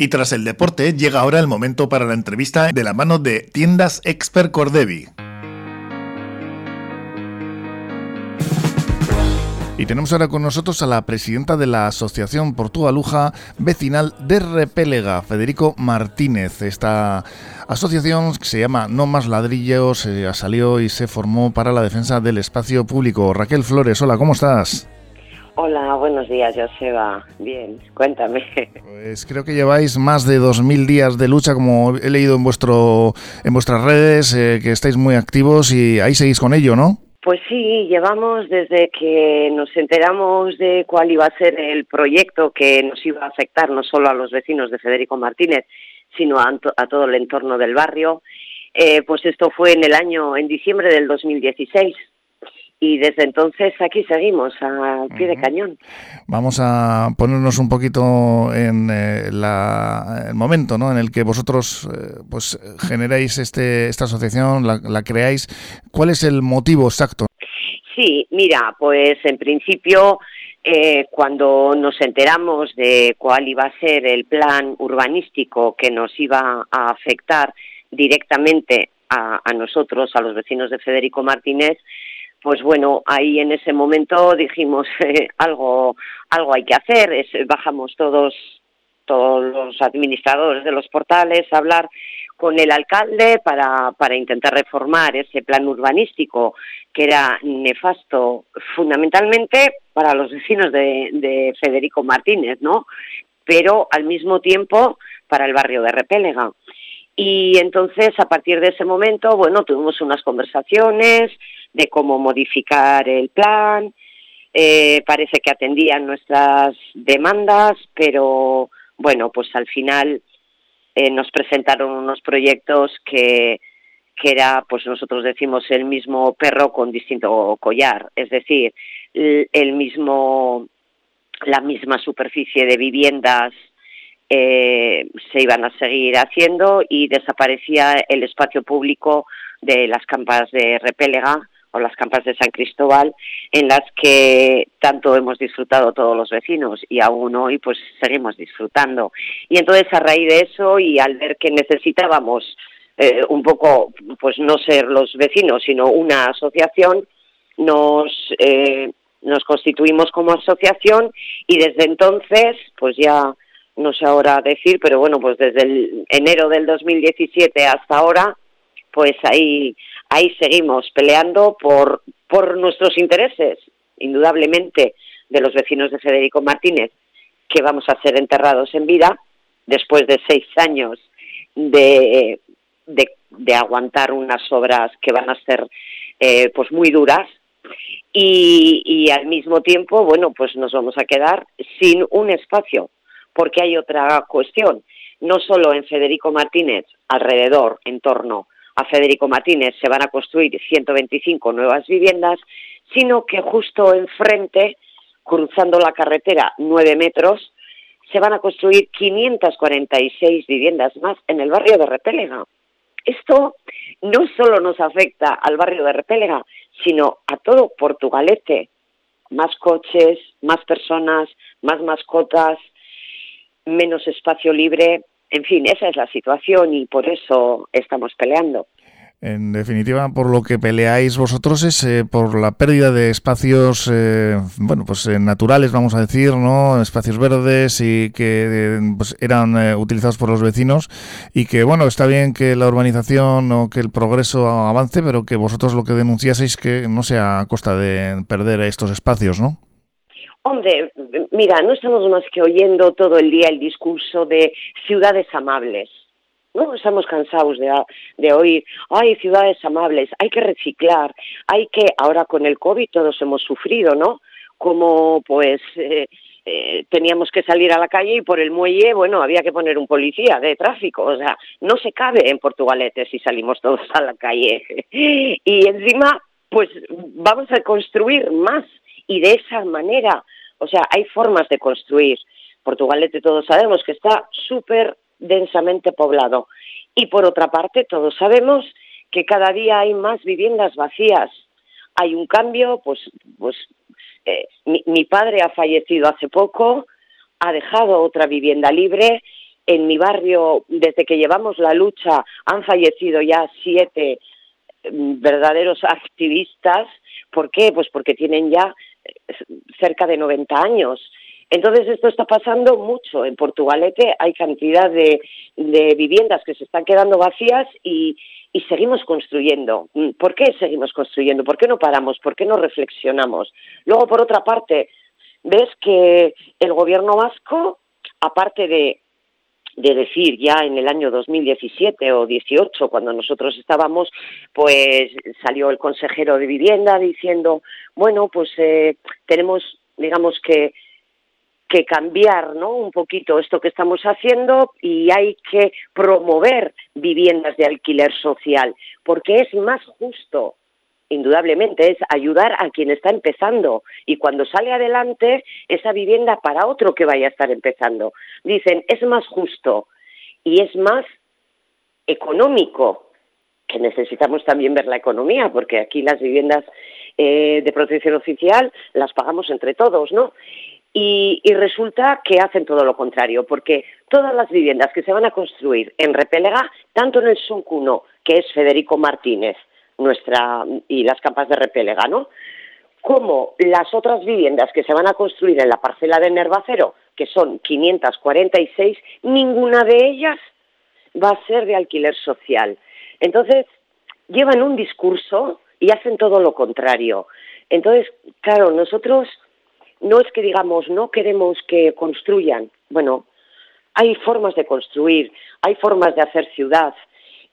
Y tras el deporte, llega ahora el momento para la entrevista de la mano de Tiendas Expert Cordevi. Y tenemos ahora con nosotros a la presidenta de la Asociación Portugaluja Vecinal de Repélega, Federico Martínez. Esta asociación que se llama No Más Ladrillos eh, salió y se formó para la defensa del espacio público. Raquel Flores, hola, ¿cómo estás? Hola, buenos días, Joseba. Bien, cuéntame. Pues creo que lleváis más de 2.000 días de lucha, como he leído en, vuestro, en vuestras redes, eh, que estáis muy activos y ahí seguís con ello, ¿no? Pues sí, llevamos desde que nos enteramos de cuál iba a ser el proyecto que nos iba a afectar no solo a los vecinos de Federico Martínez, sino a, a todo el entorno del barrio. Eh, pues esto fue en el año, en diciembre del 2016 y desde entonces aquí seguimos al pie de cañón. Vamos a ponernos un poquito en eh, el momento ¿no? en el que vosotros eh, pues generáis este, esta asociación, la, creáis. ¿Cuál es el motivo exacto? Sí, mira, pues en principio eh, cuando nos enteramos de cuál iba a ser el plan urbanístico que nos iba a afectar directamente a, a nosotros, a los vecinos de Federico Martínez, pues bueno, ahí en ese momento dijimos eh, algo, algo hay que hacer, es, bajamos todos, todos los administradores de los portales a hablar con el alcalde para, para intentar reformar ese plan urbanístico que era nefasto fundamentalmente para los vecinos de, de Federico Martínez, ¿no? Pero al mismo tiempo para el barrio de Repélega. Y entonces, a partir de ese momento, bueno, tuvimos unas conversaciones, de cómo modificar el plan. Eh, parece que atendían nuestras demandas, pero bueno, pues al final eh, nos presentaron unos proyectos que, que era, pues nosotros decimos, el mismo perro con distinto collar, es decir, el mismo, la misma superficie de viviendas eh, se iban a seguir haciendo y desaparecía el espacio público de las campas de Repélega o las campas de San Cristóbal, en las que tanto hemos disfrutado todos los vecinos y aún hoy pues seguimos disfrutando. Y entonces a raíz de eso y al ver que necesitábamos eh, un poco, pues no ser los vecinos, sino una asociación, nos, eh, nos constituimos como asociación y desde entonces, pues ya no sé ahora decir, pero bueno, pues desde el enero del 2017 hasta ahora, pues ahí ahí seguimos peleando por, por nuestros intereses, indudablemente, de los vecinos de Federico Martínez, que vamos a ser enterrados en vida después de seis años de, de, aguantar unas obras que van a ser eh, pues muy duras. Y, y al mismo tiempo, bueno, pues nos vamos a quedar sin un espacio, porque hay otra cuestión, no solo en Federico Martínez, alrededor, en torno a Federico Martínez se van a construir 125 nuevas viviendas, sino que justo enfrente, cruzando la carretera 9 metros, se van a construir 546 viviendas más en el barrio de Repélega. Esto no solo nos afecta al barrio de Repélega, sino a todo Portugalete. Más coches, más personas, más mascotas, menos espacio libre, en fin, esa es la situación y por eso estamos peleando. En definitiva, por lo que peleáis vosotros es eh, por la pérdida de espacios, eh, bueno, pues eh, naturales, vamos a decir, ¿no? Espacios verdes y que pues, eran utilizados por los vecinos y que, bueno, está bien que la urbanización o que el progreso avance, pero que vosotros lo que denunciáis es que no sea a costa de perder estos espacios, ¿no? Hombre, mira, no estamos más que oyendo todo el día el discurso de ciudades amables. No estamos cansados de, de oír, hay ciudades amables, hay que reciclar, hay que, ahora con el COVID todos hemos sufrido, ¿no? Como pues eh, eh, teníamos que salir a la calle y por el muelle, bueno, había que poner un policía de tráfico, o sea, no se cabe en Portugalete si salimos todos a la calle. y encima, pues vamos a construir más y de esa manera o sea, hay formas de construir. Portugalete todos sabemos que está súper densamente poblado. Y por otra parte, todos sabemos que cada día hay más viviendas vacías. Hay un cambio, pues, pues eh, mi, padre ha fallecido hace poco, ha dejado otra vivienda libre, en mi barrio, desde que llevamos la lucha, han fallecido ya siete mm, verdaderos activistas. ¿Por qué? Pues porque tienen ya cerca de 90 años. Entonces esto está pasando mucho. En Portugalete hay cantidad de, de viviendas que se están quedando vacías y, y seguimos construyendo. Mm, ¿Por qué seguimos construyendo? ¿Por qué no paramos? ¿Por qué no reflexionamos? Luego, por otra parte, ves que el gobierno vasco, aparte de, de decir ya en el año 2017 o 18, cuando nosotros estábamos, pues salió el consejero de vivienda diciendo, bueno, pues eh, tenemos, digamos que que cambiar ¿no? un poquito esto que estamos haciendo y hay que promover viviendas de alquiler social, porque es más justo, indudablemente, es ayudar a quien está empezando y cuando sale adelante esa vivienda para otro que vaya a estar empezando. Dicen, es más justo y es más económico, que necesitamos también ver la economía, porque aquí las viviendas eh, de protección oficial las pagamos entre todos, ¿no? Y, resulta que hacen todo lo contrario, porque todas las viviendas que se van a construir en Repelega, tanto en el Suncuno, que es Federico Martínez, nuestra, y las campas de Repelega, ¿no? Como las otras viviendas que se van a construir en la parcela de Nervacero, que son 546, ninguna de ellas va a ser de alquiler social. Entonces, llevan un discurso y hacen todo lo contrario. Entonces, claro, nosotros no es que digamos no queremos que construyan, bueno, hay formas de construir, hay formas de hacer ciudad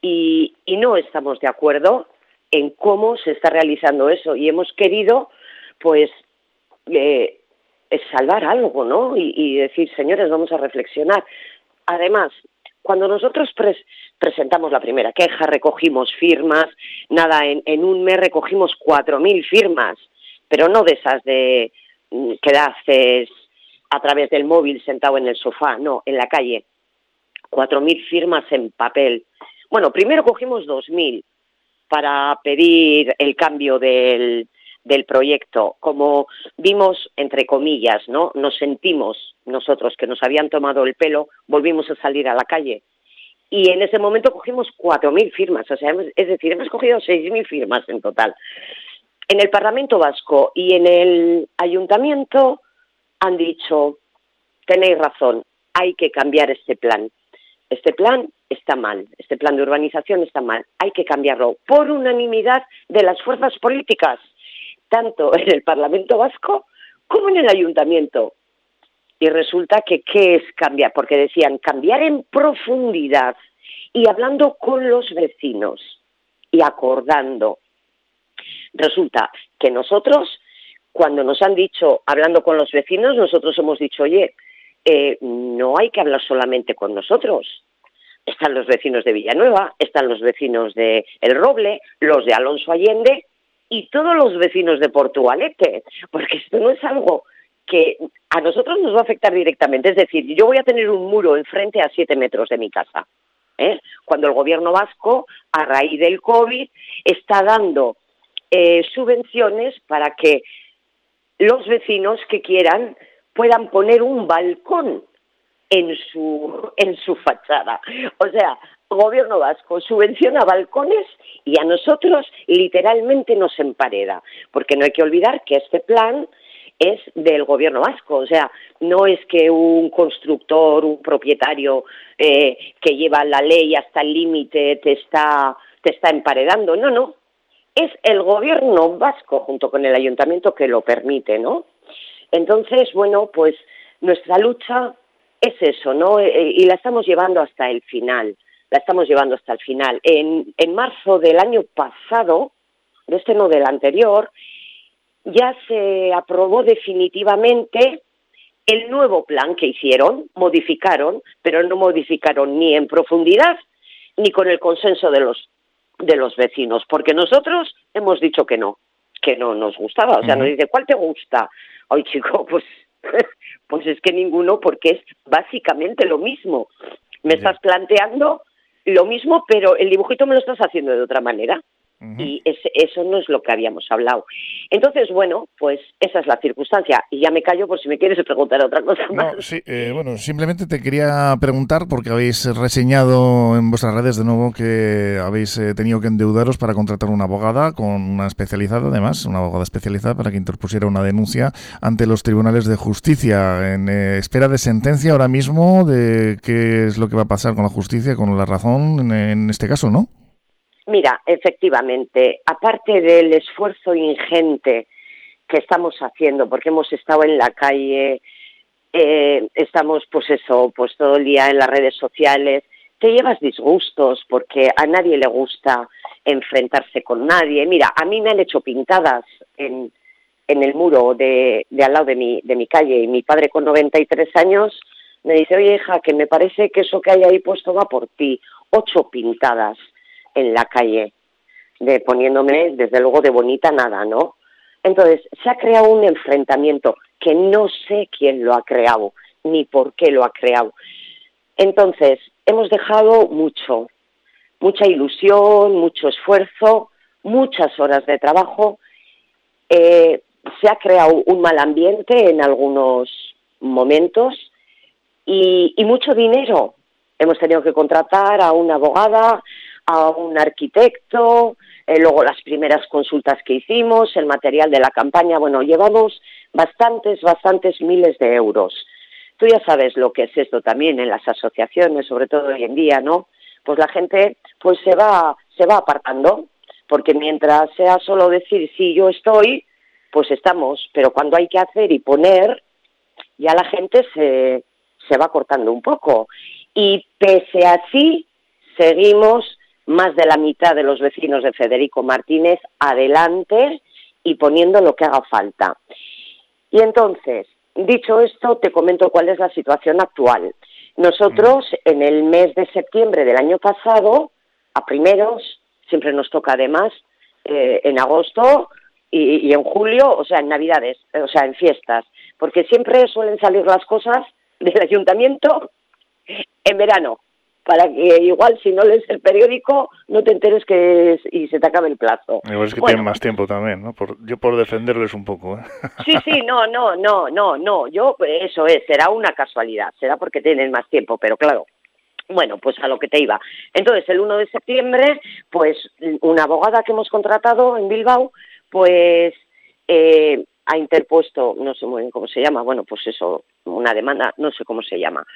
y, no estamos de acuerdo en cómo se está realizando eso y hemos querido pues eh, salvar algo, ¿no? Y, decir, señores, vamos a reflexionar. Además, cuando nosotros presentamos la primera queja, recogimos firmas, nada, en, en un mes recogimos cuatro mil firmas, pero no de esas de que haces a través del móvil sentado en el sofá, no, en la calle. Cuatro mil firmas en papel. Bueno, primero cogimos dos mil para pedir el cambio del, del proyecto. Como vimos, entre comillas, ¿no? Nos sentimos nosotros que nos habían tomado el pelo, volvimos a salir a la calle. Y en ese momento cogimos cuatro mil firmas, o sea, es decir, hemos cogido seis mil firmas en total en el Parlamento Vasco y en el Ayuntamiento han dicho, tenéis razón, hay que cambiar este plan. Este plan está mal, este plan de urbanización está mal, hay que cambiarlo por unanimidad de las fuerzas políticas, tanto en el Parlamento Vasco como en el Ayuntamiento. Y resulta que, ¿qué es cambiar? Porque decían, cambiar en profundidad y hablando con los vecinos y acordando Resulta que nosotros, cuando nos han dicho, hablando con los vecinos, nosotros hemos dicho, oye, eh, no hay que hablar solamente con nosotros. Están los vecinos de Villanueva, están los vecinos de El Roble, los de Alonso Allende y todos los vecinos de Portugalete, porque esto no es algo que a nosotros nos va a afectar directamente. Es decir, yo voy a tener un muro enfrente a siete metros de mi casa. ¿eh? Cuando el gobierno vasco, a raíz del COVID, está dando eh, subvenciones para que los vecinos que quieran puedan poner un balcón en su, en su fachada. O sea, gobierno vasco subvenciona balcones y a nosotros literalmente nos empareda, porque no hay que olvidar que este plan es del gobierno vasco, o sea, no es que un constructor, un propietario eh, que lleva la ley hasta el límite te está, te está emparedando, no, no, es el gobierno vasco junto con el ayuntamiento que lo permite, ¿no? Entonces, bueno, pues nuestra lucha es eso, ¿no? Eh, eh, y la estamos llevando hasta el final, la estamos llevando hasta el final. En, en marzo del año pasado, de este no del anterior, ya se aprobó definitivamente el nuevo plan que hicieron, modificaron, pero no modificaron ni en profundidad ni con el consenso de los de los vecinos, porque nosotros hemos dicho que no, que no nos gustaba. O sea, nos dice, ¿cuál te gusta? Ay, chico, pues, pues es que ninguno, porque es básicamente lo mismo. Me estás planteando lo mismo, pero el dibujito me lo estás haciendo de otra manera. Y eso no es lo que habíamos hablado. Entonces, bueno, pues esa es la circunstancia. Y ya me callo por si me quieres preguntar otra cosa más. sí, eh, bueno, simplemente te quería preguntar, porque habéis reseñado en vuestras redes de nuevo que habéis eh, tenido que endeudaros para contratar una abogada con una especializada, además, una abogada especializada para que interpusiera una denuncia ante los tribunales de justicia. En eh, espera de sentencia ahora mismo de qué es lo que va a pasar con la justicia, con la razón en este caso, ¿no? Mira, efectivamente, aparte del esfuerzo ingente que estamos haciendo, porque hemos estado en la calle, eh, estamos pues eso, pues todo el día en las redes sociales, te llevas disgustos porque a nadie le gusta enfrentarse con nadie. Mira, a mí me han hecho pintadas en, en el muro de, de al lado de mi, de mi calle y mi padre con 93 años me dice, oye hija, que me parece que eso que hay ahí puesto va por ti. Ocho pintadas en la calle, de poniéndome desde luego de bonita nada, ¿no? Entonces, se ha creado un enfrentamiento que no sé quién lo ha creado, ni por qué lo ha creado. Entonces, hemos dejado mucho, mucha ilusión, mucho esfuerzo, muchas horas de trabajo. Eh, se ha creado un mal ambiente en algunos momentos y, y mucho dinero. Hemos tenido que contratar a una abogada, a un arquitecto, eh, luego las primeras consultas que hicimos, el material de la campaña, bueno, llevamos bastantes, bastantes miles de euros. Tú ya sabes lo que es esto también en las asociaciones, sobre todo hoy en día, ¿no? Pues la gente pues se va, se va apartando, porque mientras sea solo decir sí, yo estoy, pues estamos, pero cuando hay que hacer y poner, ya la gente se, se va cortando un poco. Y pese a sí, seguimos más de la mitad de los vecinos de Federico Martínez adelante y poniendo lo que haga falta. Y entonces, dicho esto, te comento cuál es la situación actual. Nosotros, en el mes de septiembre del año pasado, a primeros, siempre nos toca además, eh, en agosto y, y en julio, o sea, en Navidades, o sea, en fiestas, porque siempre suelen salir las cosas del ayuntamiento en verano para que igual si no lees el periódico no te enteres que y se te acabe el plazo. Igual es que tienen más tiempo también, ¿no? Por, yo por defenderles un poco. ¿eh? Sí, sí, no, no, no, no, no. Yo, eso es, será una casualidad, será porque tienen más tiempo, pero claro. Bueno, pues a lo que te iba. Entonces, el 1 de septiembre, pues una abogada que hemos contratado en Bilbao, pues eh, ha interpuesto, no sé muy bien cómo se llama, bueno, pues eso, una demanda, no sé cómo se llama,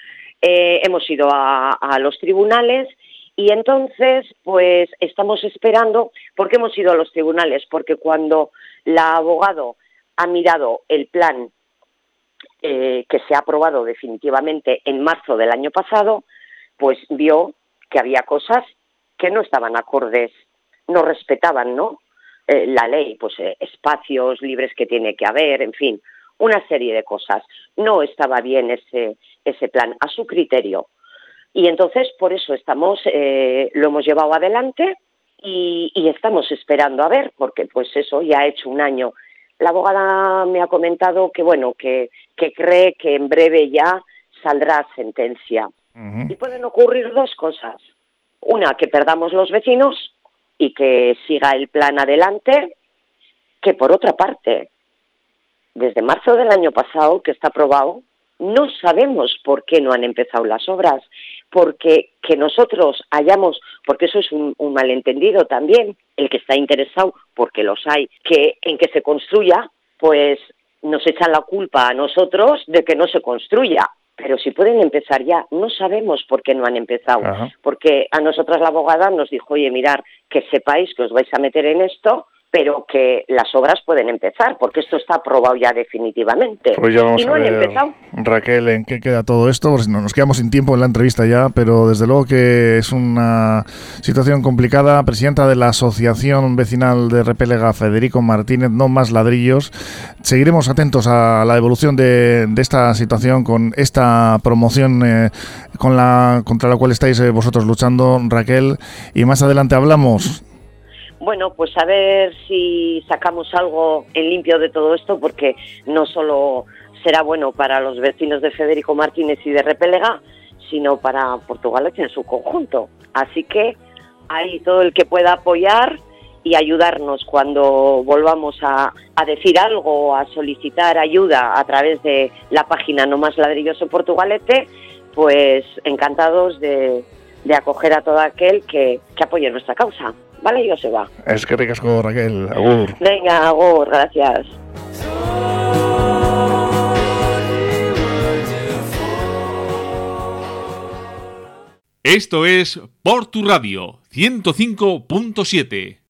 eh, hemos ido a, los tribunales y entonces, pues estamos esperando, ¿por qué hemos ido a los tribunales? Porque cuando la abogado ha mirado el plan eh, que se ha aprobado definitivamente en marzo del año pasado, pues vio que había cosas que no estaban acordes, no respetaban, ¿no? Eh, la ley, pues espacios libres que tiene que haber, en fin, una serie de cosas. No estaba bien ese, ese plan a su criterio. Y entonces, por eso estamos, eh, lo hemos llevado adelante y, estamos esperando a ver, porque pues eso ya ha hecho un año. La abogada me ha comentado que, bueno, que, que cree que en breve ya saldrá sentencia. Y pueden ocurrir dos cosas. Una, que perdamos los vecinos y que siga el plan adelante, que por otra parte, desde marzo del año pasado, que está aprobado, no sabemos por qué no han empezado las obras, porque que nosotros hayamos, porque eso es un, malentendido también, el que está interesado, porque los hay, que en que se construya, pues nos echan la culpa a nosotros de que no se construya. Pero si pueden empezar ya, no sabemos por qué no han empezado. Porque a nosotras la abogada nos dijo, oye, mirar, que sepáis que os vais a meter en esto, pero que las obras pueden empezar, porque esto está aprobado ya definitivamente. Pues ya vamos y no a ver, empezado. Raquel, ¿en qué queda todo esto? Pues no, nos quedamos sin tiempo en la entrevista ya, pero desde luego que es una situación complicada. Presidenta de la Asociación Vecinal de Repélega, Federico Martínez, no más ladrillos. Seguiremos atentos a la evolución de, esta situación con esta promoción eh, con la, contra la cual estáis eh, vosotros luchando, Raquel, y más adelante hablamos bueno, pues a ver si sacamos algo en limpio de todo esto, porque no solo será bueno para los vecinos de Federico Martínez y de Repelega, sino para Portugalete en su conjunto. Así que hay todo el que pueda apoyar y ayudarnos cuando volvamos a, decir algo, a solicitar ayuda a través de la página No Más Ladrilloso Portugalete, pues encantados de, acoger a todo aquel que apoye nuestra causa. Bale, Joseba. Eskerrik asko, Raquel. Agur. Venga, agur, gracias. Esto es Por tu Radio 105.7.